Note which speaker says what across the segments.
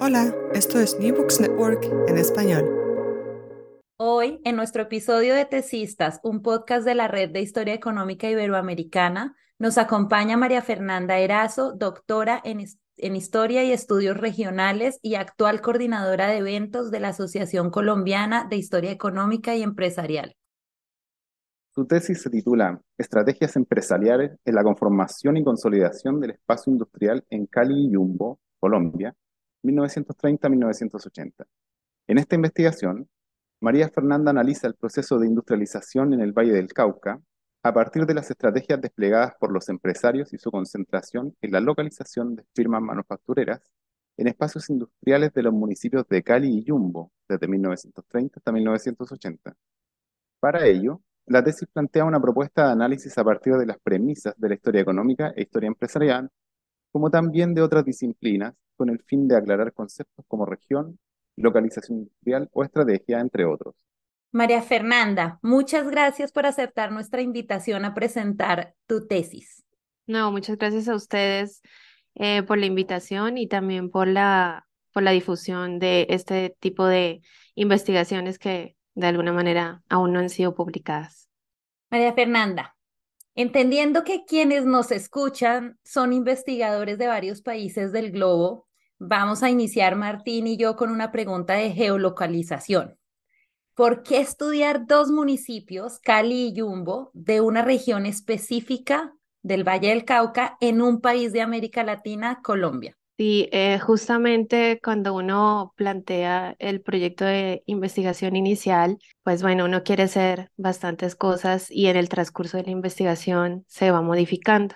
Speaker 1: Hola, esto es New Books Network en español.
Speaker 2: Hoy, en nuestro episodio de Tesistas, un podcast de la Red de Historia Económica Iberoamericana, nos acompaña María Fernanda Erazo, doctora en, en Historia y Estudios Regionales y actual coordinadora de eventos de la Asociación Colombiana de Historia Económica y Empresarial.
Speaker 3: Su tesis se titula Estrategias empresariales en la conformación y consolidación del espacio industrial en Cali y Yumbo, Colombia, 1930-1980. En esta investigación, María Fernanda analiza el proceso de industrialización en el Valle del Cauca a partir de las estrategias desplegadas por los empresarios y su concentración en la localización de firmas manufactureras en espacios industriales de los municipios de Cali y Yumbo desde 1930 hasta 1980. Para ello, la tesis plantea una propuesta de análisis a partir de las premisas de la historia económica e historia empresarial, como también de otras disciplinas, con el fin de aclarar conceptos como región, localización industrial o estrategia, entre otros.
Speaker 2: María Fernanda, muchas gracias por aceptar nuestra invitación a presentar tu tesis.
Speaker 4: No, muchas gracias a ustedes eh, por la invitación y también por la, por la difusión de este tipo de investigaciones que de alguna manera aún no han sido publicadas.
Speaker 2: María Fernanda, entendiendo que quienes nos escuchan son investigadores de varios países del globo, vamos a iniciar Martín y yo con una pregunta de geolocalización. ¿Por qué estudiar dos municipios, Cali y Yumbo, de una región específica del Valle del Cauca en un país de América Latina, Colombia?
Speaker 4: Sí, eh, justamente cuando uno plantea el proyecto de investigación inicial, pues bueno, uno quiere hacer bastantes cosas y en el transcurso de la investigación se va modificando.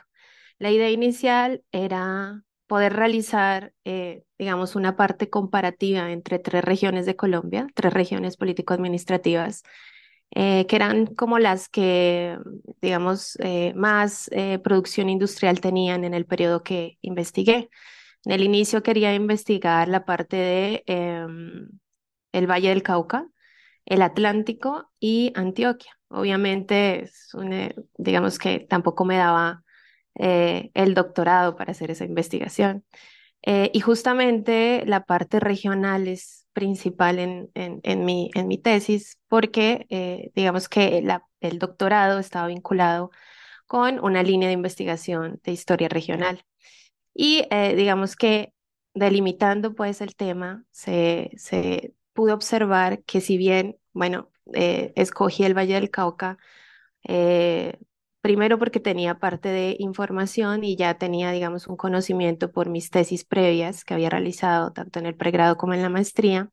Speaker 4: La idea inicial era poder realizar, eh, digamos, una parte comparativa entre tres regiones de Colombia, tres regiones político-administrativas, eh, que eran como las que, digamos, más producción industrial tenían en el periodo que investigué. En el inicio quería investigar la parte de em, el Valle del Cauca, el Atlántico y Antioquia. Obviamente, digamos que tampoco me daba eh, el doctorado para hacer esa investigación. Eh, y justamente la parte regional es principal en, en, mi, en mi tesis porque eh, digamos que el doctorado estaba vinculado con una línea de investigación de historia regional. Y digamos que delimitando pues el tema, se, se pudo observar que si bien, bueno, escogí el Valle del Cauca, Primero porque tenía parte de información y ya tenía, digamos, un conocimiento por mis tesis previas que había realizado tanto en el pregrado como en la maestría.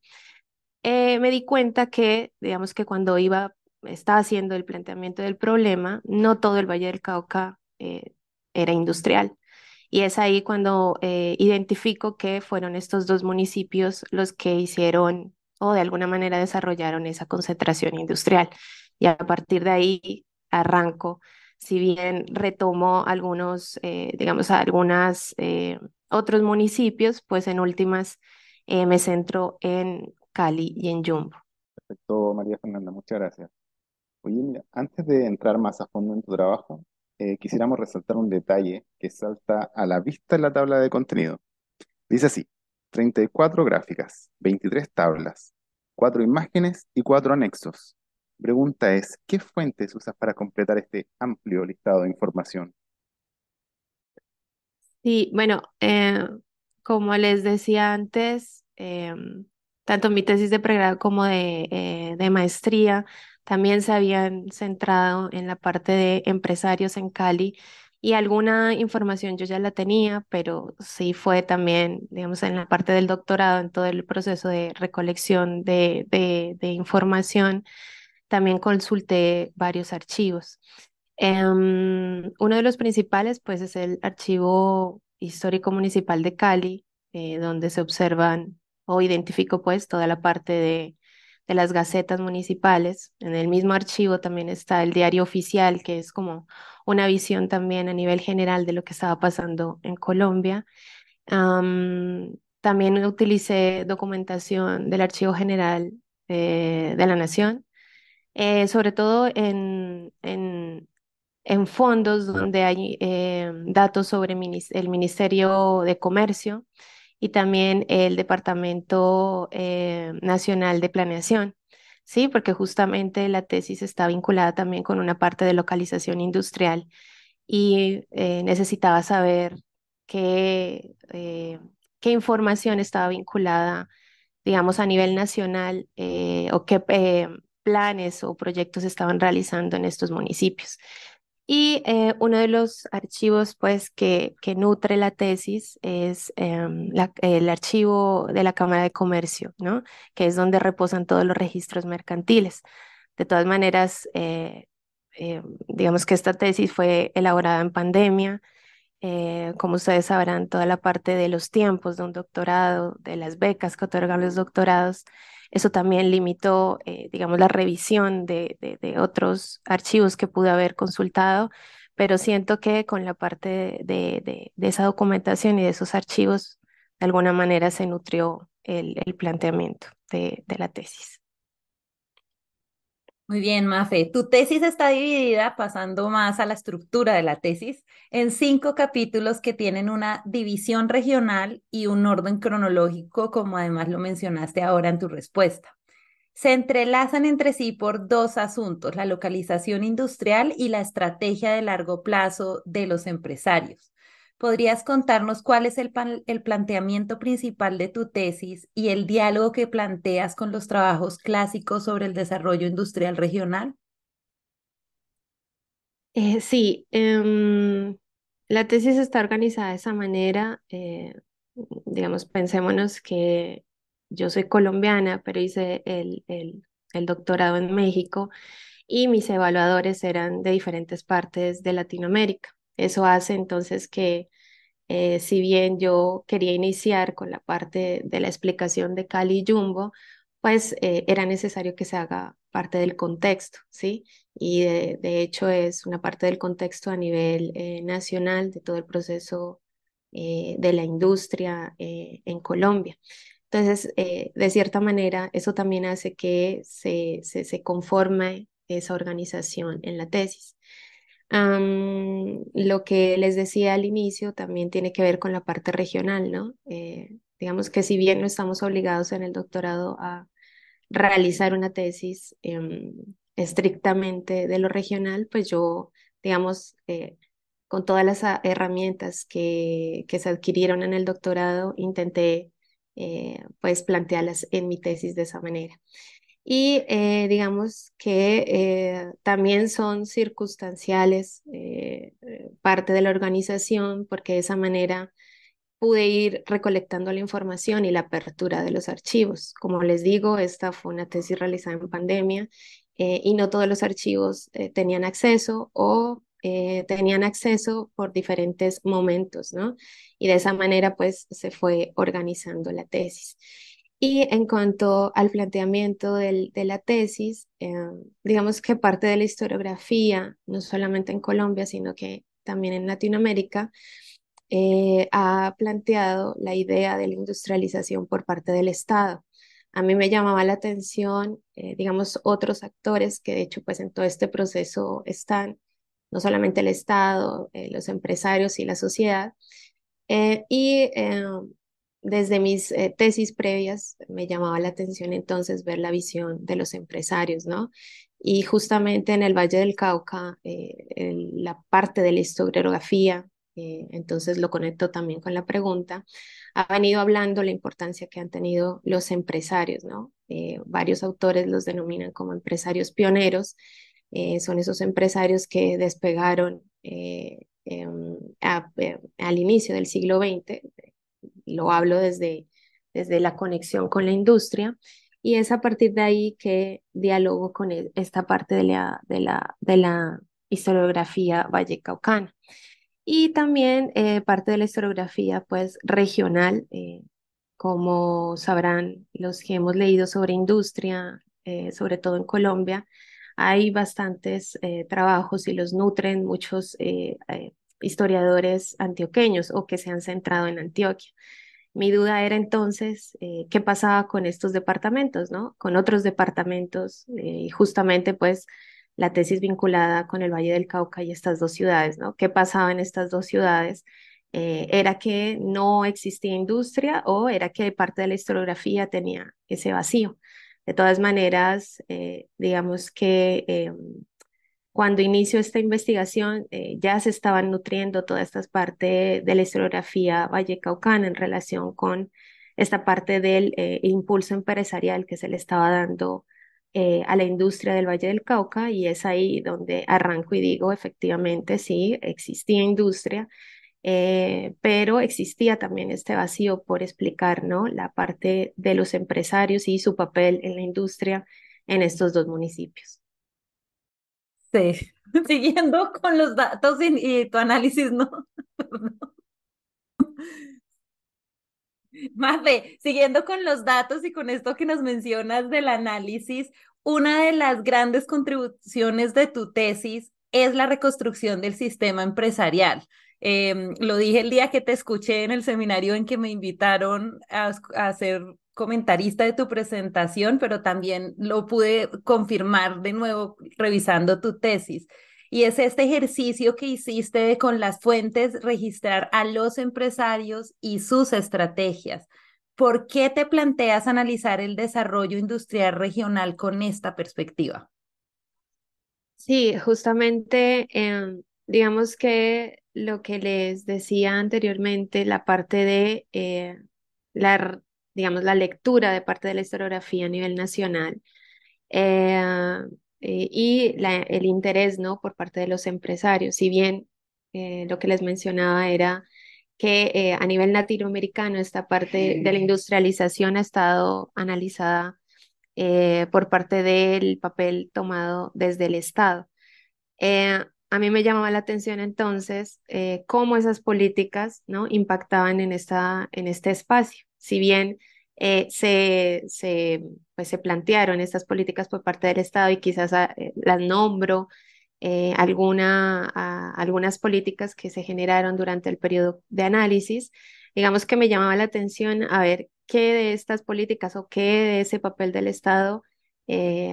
Speaker 4: Eh, me di cuenta que, digamos que cuando iba, estaba haciendo el planteamiento del problema, no todo el Valle del Cauca eh, era industrial. Y es ahí cuando eh, identifico que fueron estos dos municipios los que hicieron o de alguna manera desarrollaron esa concentración industrial. Y a partir de ahí arranco si bien retomo algunos, eh, digamos, algunos eh, otros municipios, pues en últimas eh, me centro en Cali y en Yumbo.
Speaker 3: Perfecto, María Fernanda, muchas gracias. Oye, mira, antes de entrar más a fondo en tu trabajo, quisiéramos resaltar un detalle que salta a la vista en la tabla de contenido. Dice así, 34 gráficas, 23 tablas, 4 imágenes y 4 anexos. Pregunta es, ¿qué fuentes usas para completar este amplio listado de información?
Speaker 4: Sí, bueno, eh, como les decía antes, em, tanto mi tesis de pregrado como de, eh, de maestría también se habían centrado en la parte de empresarios en Cali y alguna información yo ya la tenía, pero sí fue también, digamos, en la parte del doctorado, en todo el proceso de recolección de, información, también consulté varios archivos. Em, uno de los principales, pues, es el Archivo Histórico Municipal de Cali, eh, donde se observan o identifico, pues, toda la parte de, de las gacetas municipales. En el mismo archivo también está el diario oficial, que es como una visión también a nivel general de lo que estaba pasando en Colombia. también utilicé documentación del Archivo General de la Nación, eh, sobre todo en, en, en, fondos donde hay eh, datos sobre el Ministerio de Comercio y también el Departamento Nacional de Planeación. Sí, porque justamente la tesis está vinculada también con una parte de localización industrial y eh, necesitaba saber qué, eh, qué información estaba vinculada, digamos, a nivel nacional eh, o qué planes o proyectos estaban realizando en estos municipios. Y eh, uno de los archivos pues, que, nutre la tesis es em, el archivo de la Cámara de Comercio, ¿no? que es donde reposan todos los registros mercantiles. De todas maneras, eh, eh, digamos que esta tesis fue elaborada en pandemia. Como ustedes sabrán, toda la parte de los tiempos de un doctorado, de las becas que otorgan los doctorados, eso también limitó, eh, digamos, la revisión de, otros archivos que pude haber consultado, pero siento que con la parte de, esa documentación y de esos archivos, de alguna manera se nutrió el, el planteamiento de la tesis.
Speaker 2: Muy bien, Mafe. Tu tesis está dividida, pasando más a la estructura de la tesis, en cinco capítulos que tienen una división regional y un orden cronológico, como además lo mencionaste ahora en tu respuesta. Se entrelazan entre sí por dos asuntos, la localización industrial y la estrategia de largo plazo de los empresarios. ¿Podrías contarnos cuál es el, el, planteamiento principal de tu tesis y el diálogo que planteas con los trabajos clásicos sobre el desarrollo industrial regional?
Speaker 4: Eh, sí, em, la tesis está organizada de esa manera. Eh, digamos, pensémonos que yo soy colombiana, pero hice el, el, el doctorado en México y mis evaluadores eran de diferentes partes de Latinoamérica. Eso hace entonces que, eh, si bien yo quería iniciar con la parte de la explicación de Cali y Jumbo, pues eh, era necesario que se haga parte del contexto, ¿sí? Y de, hecho es una parte del contexto a nivel eh, nacional de todo el proceso de la industria en Colombia. Entonces, de cierta manera, eso también hace que se, se, se conforme esa organización en la tesis lo que les decía al inicio también tiene que ver con la parte regional, ¿no? Eh, digamos que si bien no estamos obligados en el doctorado a realizar una tesis em, estrictamente de lo regional, pues yo, digamos, eh, con todas las herramientas que, que, se adquirieron en el doctorado, intenté eh, pues plantearlas en mi tesis de esa manera y eh, digamos que eh, también son circunstanciales eh, parte de la organización porque de esa manera pude ir recolectando la información y la apertura de los archivos. Como les digo, esta fue una tesis realizada en pandemia y no todos los archivos tenían acceso o tenían acceso por diferentes momentos, ¿no? Y de esa manera pues se fue organizando la tesis. Y en cuanto al planteamiento de la tesis, eh, digamos que parte de la historiografía, no solamente en Colombia, sino que también en Latinoamérica, eh, ha planteado la idea de la industrialización por parte del Estado. A mí me llamaba la atención, eh, digamos, otros actores que de hecho pues en todo este proceso están, no solamente el Estado, los empresarios y la sociedad. y desde mis eh, tesis previas me llamaba la atención entonces ver la visión de los empresarios, ¿no? Y justamente en el Valle del Cauca, eh, la parte de la historiografía, eh, entonces lo conecto también con la pregunta, ha venido hablando la importancia que han tenido los empresarios, ¿no? Varios autores los denominan como empresarios pioneros, son esos empresarios que despegaron em, al inicio del siglo XX, lo hablo desde, desde la conexión con la industria, y es a partir de ahí que dialogo con e, esta parte de la, de la, de la historiografía vallecaucana. Y también eh, parte de la historiografía pues regional, eh, como sabrán los que hemos leído sobre industria, eh, sobre todo en Colombia, hay bastantes trabajos y los nutren muchos historiadores antioqueños o que se han centrado en Antioquia. Mi duda era entonces qué pasaba con estos departamentos, ¿no? Con otros departamentos y justamente pues la tesis vinculada con el Valle del Cauca y estas dos ciudades, ¿no? ¿Qué pasaba en estas dos ciudades? Eh, ¿Era que no existía industria o era que parte de la historiografía tenía ese vacío? De todas maneras, eh, digamos que eh, cuando inició esta investigación ya se estaban nutriendo todas estas partes de la historiografía vallecaucana en relación con esta parte del impulso empresarial que se le estaba dando eh, a la industria del Valle del Cauca y es ahí donde arranco y digo, efectivamente, sí, existía industria, eh, pero existía también este vacío por explicar, ¿no? La parte de los empresarios y su papel en la industria en estos dos municipios.
Speaker 2: Sí, siguiendo con los datos y, tu análisis, ¿no? Mafe, siguiendo con los datos y con esto que nos mencionas del análisis, una de las grandes contribuciones de tu tesis es la reconstrucción del sistema empresarial. Em, lo dije el día que te escuché en el seminario en que me invitaron a, ser comentarista de tu presentación, pero también lo pude confirmar de nuevo revisando tu tesis. Y es este ejercicio que hiciste con las fuentes, registrar a los empresarios y sus estrategias. ¿Por qué te planteas analizar el desarrollo industrial regional con esta perspectiva?
Speaker 4: Sí, justamente, em, digamos que lo que les decía anteriormente, la parte de eh, la, digamos, la lectura de parte de la historiografía a nivel nacional, eh, eh, y el interés ¿no? por parte de los empresarios. Si bien eh, lo que les mencionaba era que eh, a nivel latinoamericano esta parte de la industrialización ha estado analizada por parte del papel tomado desde el Estado. a mí me llamaba la atención entonces cómo esas políticas ¿no? impactaban en, esta, en este espacio. Si bien eh, se, se, pues se plantearon estas políticas por parte del Estado y quizás ah, eh, las nombro, eh, alguna, ah, algunas políticas que se generaron durante el periodo de análisis, digamos que me llamaba la atención a ver qué de estas políticas o qué de ese papel del Estado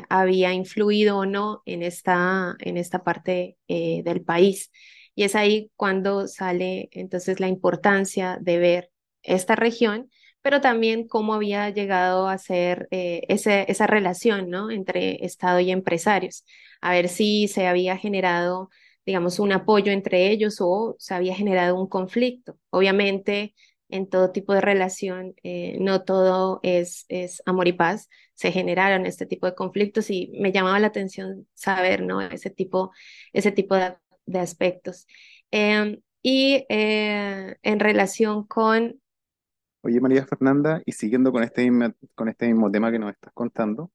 Speaker 4: había influido o no en esta, en esta parte del país. Y es ahí cuando sale entonces la importancia de ver esta región pero también cómo había llegado a ser eh, esa relación ¿no? entre Estado y empresarios, a ver si se había generado, digamos, un apoyo entre ellos o se había generado un conflicto. Obviamente, en todo tipo de relación, eh, no todo es, amor y paz, se generaron este tipo de conflictos y me llamaba la atención saber ¿no? ese, tipo, ese tipo de, aspectos. Em, y eh, en relación con
Speaker 3: Oye, María Fernanda, y siguiendo con este mismo, con este mismo tema que nos estás contando,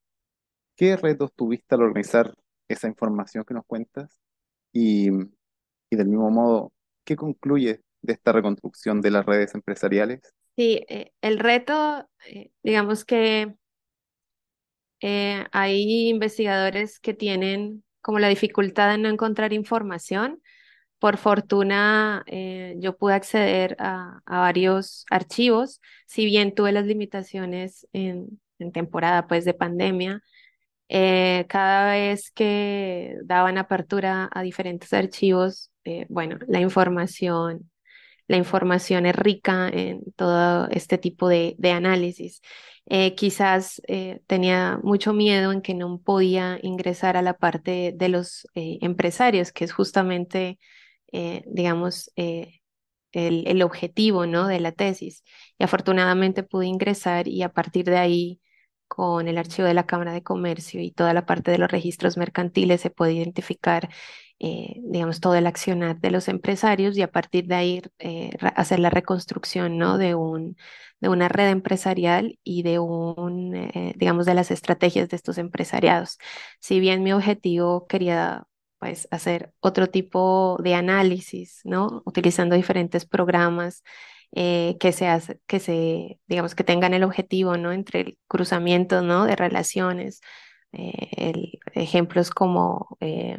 Speaker 3: ¿qué retos tuviste al organizar esa información que nos cuentas? Y, y del mismo modo, ¿qué concluye de esta reconstrucción de las redes empresariales?
Speaker 4: Sí, eh, el reto, eh, digamos que eh, hay investigadores que tienen como la dificultad de no encontrar información por fortuna, eh, yo pude acceder a, varios archivos, si bien tuve las limitaciones en, temporada pues, de pandemia. Eh, cada vez que daban apertura a diferentes archivos, eh, bueno, la información, la información es rica en todo este tipo de, de análisis. quizás tenía mucho miedo en que no podía ingresar a la parte de los empresarios, que es justamente eh, digamos, eh, el, el objetivo, ¿no? de la tesis. Y afortunadamente pude ingresar y a partir de ahí con el archivo de la Cámara de Comercio y toda la parte de los registros mercantiles se puede identificar, eh, digamos, todo el accionar de los empresarios y a partir de ahí hacer la reconstrucción, ¿no? De un, de una red empresarial y de un, digamos, de las estrategias de estos empresariados. Si bien mi objetivo quería pues hacer otro tipo de análisis, ¿no? Utilizando diferentes programas eh, que se que se, digamos, que tengan el objetivo, ¿no? Entre el cruzamiento, ¿no? De relaciones, eh, ejemplos como eh,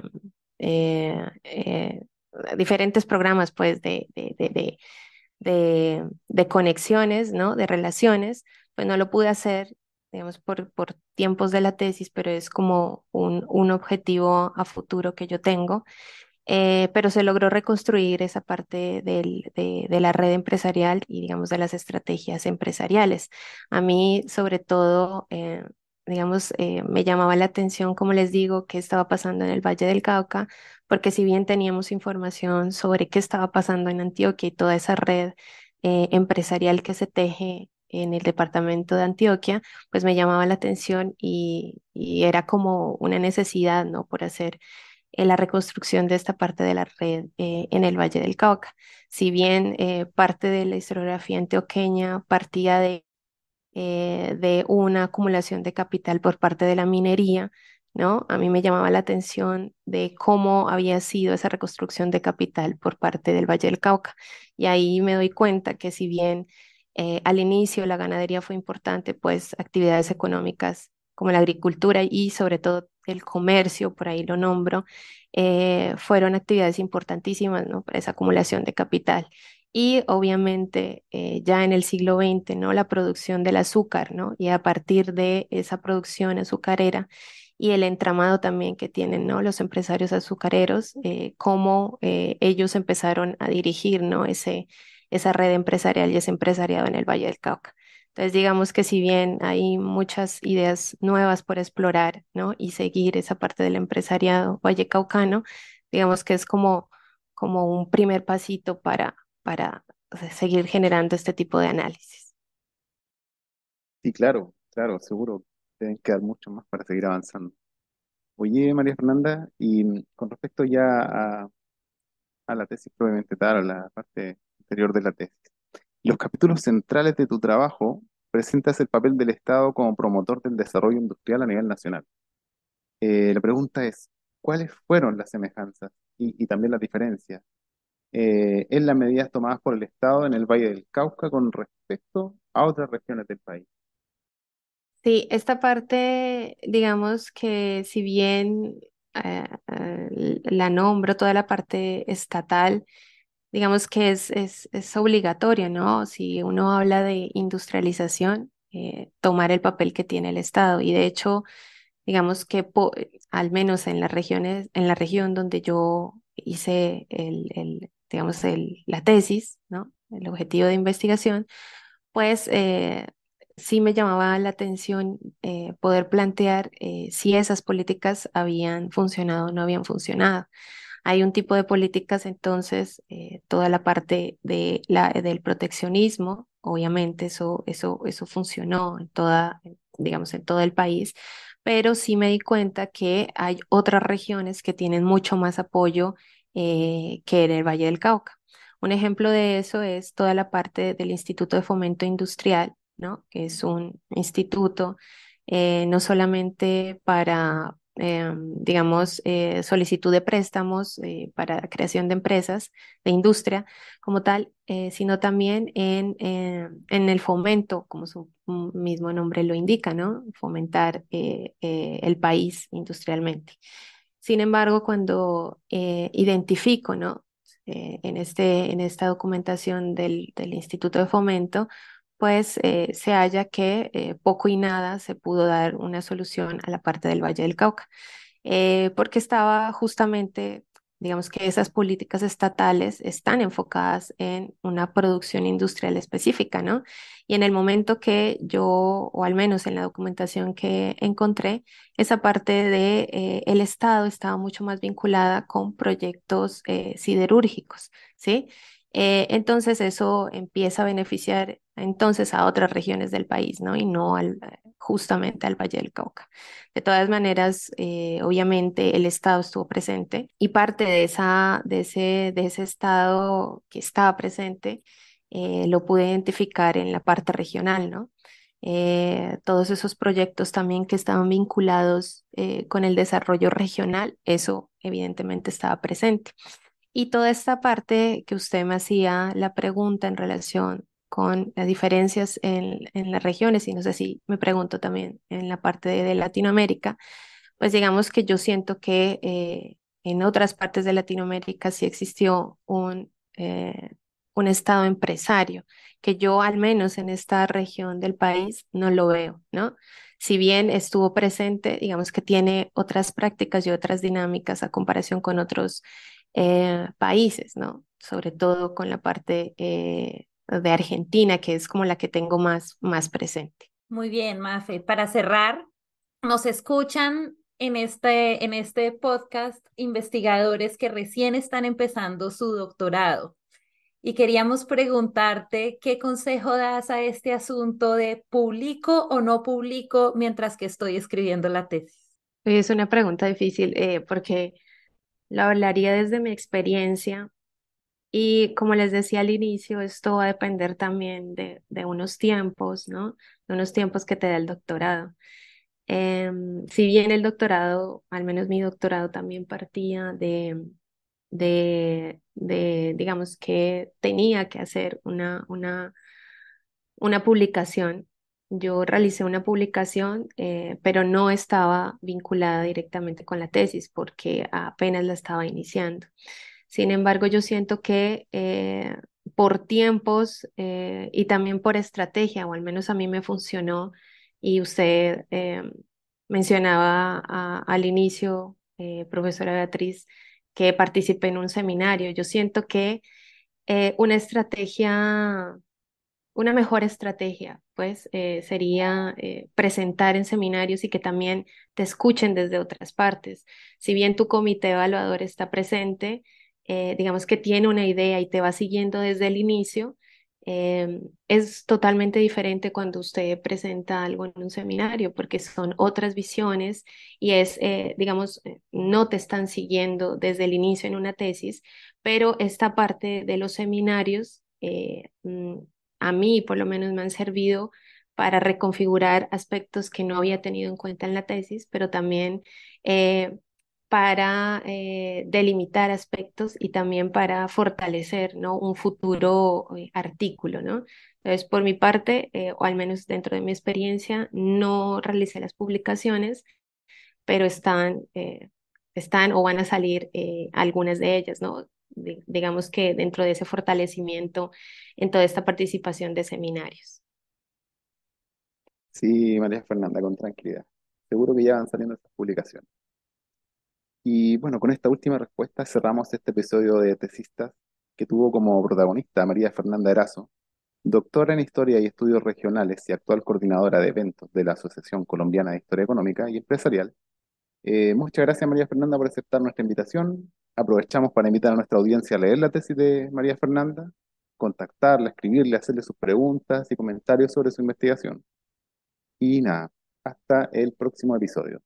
Speaker 4: diferentes programas, pues, de, de, de, de conexiones, ¿no? De relaciones, pues no lo pude hacer digamos, por, por tiempos de la tesis, pero es como un, un objetivo a futuro que yo tengo. Eh, pero se logró reconstruir esa parte del, de, de, la red empresarial y, digamos, de las estrategias empresariales. A mí, sobre todo, eh, digamos, eh, me llamaba la atención, como les digo, qué estaba pasando en el Valle del Cauca, porque si bien teníamos información sobre qué estaba pasando en Antioquia y toda esa red empresarial que se teje en el departamento de Antioquia, pues me llamaba la atención y, era como una necesidad, ¿no? Por hacer eh, la reconstrucción de esta parte de la red eh, en el Valle del Cauca. Si bien eh, parte de la historiografía antioqueña partía de, de una acumulación de capital por parte de la minería, ¿no? A mí me llamaba la atención de cómo había sido esa reconstrucción de capital por parte del Valle del Cauca. Y ahí me doy cuenta que si bien al inicio la ganadería fue importante, pues actividades económicas como la agricultura y sobre todo el comercio, por ahí lo nombro, eh, fueron actividades importantísimas para esa acumulación de capital. Y obviamente eh, ya en el siglo XX, ¿no? La producción del azúcar, ¿no? Y a partir de esa producción azucarera y el entramado también que tienen, ¿no? Los empresarios azucareros, eh, cómo ellos empezaron a dirigir, ¿no? Ese, esa red empresarial y ese empresariado en el Valle del Cauca. Entonces, digamos que si bien hay muchas ideas nuevas por explorar, ¿no? Y seguir esa parte del empresariado vallecaucano, digamos que es como, como un primer pasito para, para seguir generando este tipo de análisis.
Speaker 3: Sí, claro, claro, seguro. Deben quedar mucho más para seguir avanzando. Oye, María Fernanda, y con respecto ya a, a la tesis probablemente tal, a la parte anterior de la tesis, los capítulos centrales de tu trabajo presentas el papel del Estado como promotor del desarrollo industrial a nivel nacional. Eh, la pregunta es, ¿cuáles fueron las semejanzas y, también las diferencias eh, en las medidas tomadas por el Estado en el Valle del Cauca con respecto a otras regiones del país?
Speaker 4: Sí, esta parte, digamos que si bien eh, la nombro, toda la parte estatal, digamos que es, es, es obligatorio, ¿no? Si uno habla de industrialización, eh, tomar el papel que tiene el Estado. Y de hecho, digamos que al menos en las regiones, en la región donde yo hice el, el digamos, el, la tesis, ¿no? El objetivo de investigación, pues eh, sí me llamaba la atención eh, poder plantear si esas políticas habían funcionado o no habían funcionado. Hay un tipo de políticas, entonces, eh, toda la parte de la, del proteccionismo, obviamente eso, eso, eso funcionó en toda, digamos, en todo el país, pero sí me di cuenta que hay otras regiones que tienen mucho más apoyo eh, que en el Valle del Cauca. Un ejemplo de eso es toda la parte del Instituto de Fomento Industrial, ¿no? que es un instituto eh, no solamente para, Em, digamos, eh, solicitud de préstamos eh, para creación de empresas, de industria como tal, eh, sino también en, en, el fomento, como su mismo nombre lo indica, ¿no? Fomentar el país industrialmente. Sin embargo, cuando identifico, ¿no? en, este, en esta documentación del, del Instituto de Fomento, pues eh, se halla que eh, poco y nada se pudo dar una solución a la parte del Valle del Cauca, eh, porque estaba justamente, digamos que esas políticas estatales están enfocadas en una producción industrial específica, ¿no? Y en el momento que yo, o al menos en la documentación que encontré, esa parte de el Estado estaba mucho más vinculada con proyectos siderúrgicos, ¿sí? Entonces eso empieza a beneficiar entonces a otras regiones del país, ¿no? Y no al, justamente al Valle del Cauca. De todas maneras, eh, obviamente el Estado estuvo presente y parte de, esa, de, ese, de ese Estado que estaba presente eh, lo pude identificar en la parte regional, ¿no? todos esos proyectos también que estaban vinculados con el desarrollo regional, eso evidentemente estaba presente. Y toda esta parte que usted me hacía la pregunta en relación con las diferencias en, las regiones, y no sé si me pregunto también en la parte de, Latinoamérica, pues digamos que yo siento que eh, en otras partes de Latinoamérica sí existió un, eh, un estado empresario, que yo al menos en esta región del país no lo veo, ¿no? Si bien estuvo presente, digamos que tiene otras prácticas y otras dinámicas a comparación con otros eh, países, ¿no? Sobre todo con la parte de Argentina, que es como la que tengo más, más presente.
Speaker 2: Muy bien, Mafe. Para cerrar, nos escuchan en este, en este podcast investigadores que recién están empezando su doctorado. Y queríamos preguntarte qué consejo das a este asunto de publico o no publico mientras que estoy escribiendo la tesis.
Speaker 4: Es una pregunta difícil eh, porque lo hablaría desde mi experiencia y como les decía al inicio, esto va a depender también de, de unos tiempos, ¿no? De unos tiempos que te da el doctorado. Em, si bien el doctorado, al menos mi doctorado también partía de, de, de digamos que tenía que hacer una, una, una publicación yo realicé una publicación, eh, pero no estaba vinculada directamente con la tesis porque apenas la estaba iniciando. Sin embargo, yo siento que eh, por tiempos eh, y también por estrategia, o al menos a mí me funcionó, y usted mencionaba al inicio, profesora Beatriz, que participé en un seminario. Yo siento que una estrategia una mejor estrategia, pues, eh, sería eh, presentar en seminarios y que también te escuchen desde otras partes. Si bien tu comité evaluador está presente, eh, digamos que tiene una idea y te va siguiendo desde el inicio, em, es totalmente diferente cuando usted presenta algo en un seminario, porque son otras visiones y es, digamos, no te están siguiendo desde el inicio en una tesis, pero esta parte de los seminarios mm, a mí por lo menos me han servido para reconfigurar aspectos que no había tenido en cuenta en la tesis, pero también eh, para eh, delimitar aspectos y también para fortalecer ¿no? un futuro eh, artículo. ¿no? Entonces, por mi parte, o al menos dentro de mi experiencia, no realicé las publicaciones, pero están, están o van a salir algunas de ellas. ¿no? digamos que dentro de ese fortalecimiento en toda esta participación de seminarios.
Speaker 3: Sí, María Fernanda, con tranquilidad. Seguro que ya van saliendo estas publicaciones. Y bueno, con esta última respuesta cerramos este episodio de Tesistas que tuvo como protagonista María Fernanda Erazo, doctora en Historia y Estudios Regionales y actual coordinadora de eventos de la Asociación Colombiana de Historia Económica y Empresarial. Eh, muchas gracias María Fernanda por aceptar nuestra invitación aprovechamos para invitar a nuestra audiencia a leer la tesis de María Fernanda, contactarla, escribirle, hacerle sus preguntas y comentarios sobre su investigación. Y nada, hasta el próximo episodio.